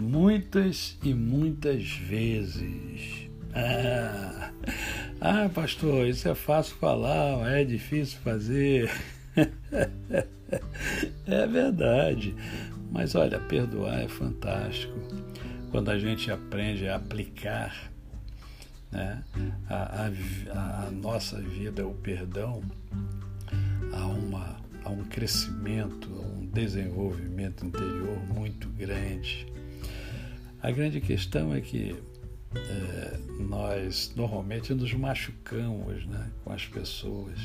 muitas e muitas vezes. Ah, ah, pastor, isso é fácil falar, é difícil fazer. é verdade. Mas olha, perdoar é fantástico. Quando a gente aprende a aplicar né, a, a, a nossa vida, o perdão, há, uma, há um crescimento, um desenvolvimento interior muito grande. A grande questão é que é, nós normalmente nos machucamos né, com as pessoas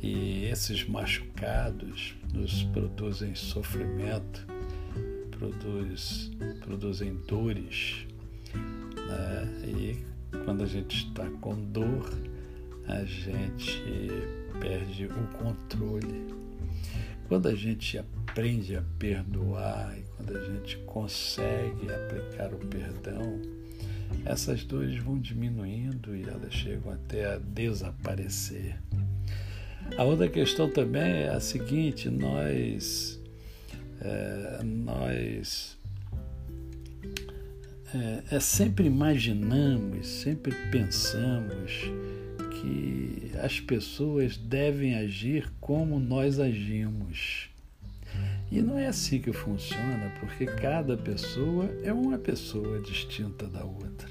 e esses machucados nos produzem sofrimento, produz, produzem dores. Né, e quando a gente está com dor, a gente perde o controle. Quando a gente aprende a perdoar e quando a gente consegue aplicar o perdão, essas dores vão diminuindo e elas chegam até a desaparecer. A outra questão também é a seguinte: nós, é, nós é, é, sempre imaginamos, sempre pensamos que as pessoas devem agir como nós agimos. E não é assim que funciona, porque cada pessoa é uma pessoa distinta da outra.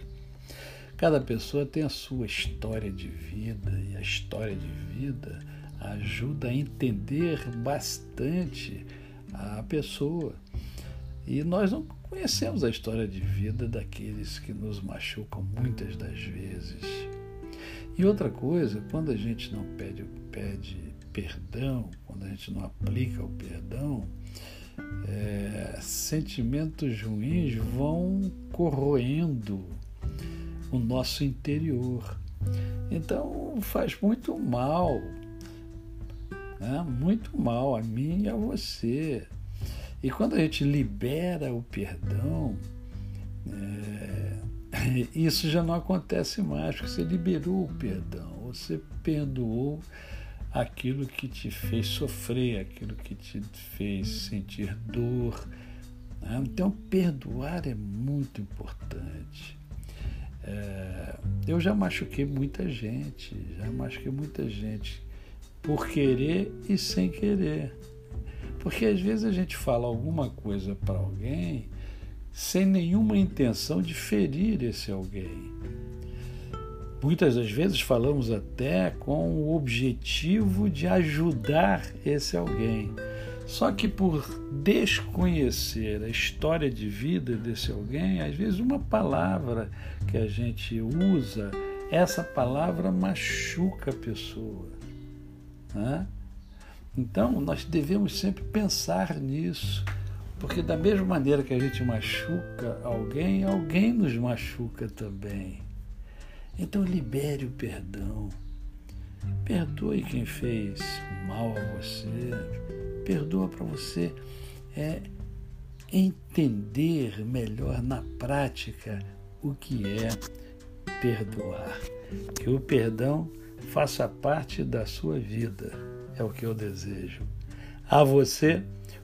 Cada pessoa tem a sua história de vida e a história de vida ajuda a entender bastante a pessoa. E nós não conhecemos a história de vida daqueles que nos machucam muitas das vezes. E outra coisa, quando a gente não pede, pede perdão, quando a gente não aplica o perdão, é, sentimentos ruins vão corroendo o nosso interior. Então faz muito mal, né? muito mal a mim e a você. E quando a gente libera o perdão, isso já não acontece mais, porque você liberou o perdão, você perdoou aquilo que te fez sofrer, aquilo que te fez sentir dor. Né? Então, perdoar é muito importante. É, eu já machuquei muita gente, já machuquei muita gente por querer e sem querer. Porque às vezes a gente fala alguma coisa para alguém sem nenhuma intenção de ferir esse alguém. Muitas das vezes falamos até com o objetivo de ajudar esse alguém. Só que por desconhecer a história de vida desse alguém, às vezes uma palavra que a gente usa, essa palavra machuca a pessoa. Né? Então nós devemos sempre pensar nisso, porque da mesma maneira que a gente machuca alguém, alguém nos machuca também. Então libere o perdão. Perdoe quem fez mal a você. Perdoa para você é entender melhor na prática o que é perdoar. Que o perdão faça parte da sua vida. É o que eu desejo. A você,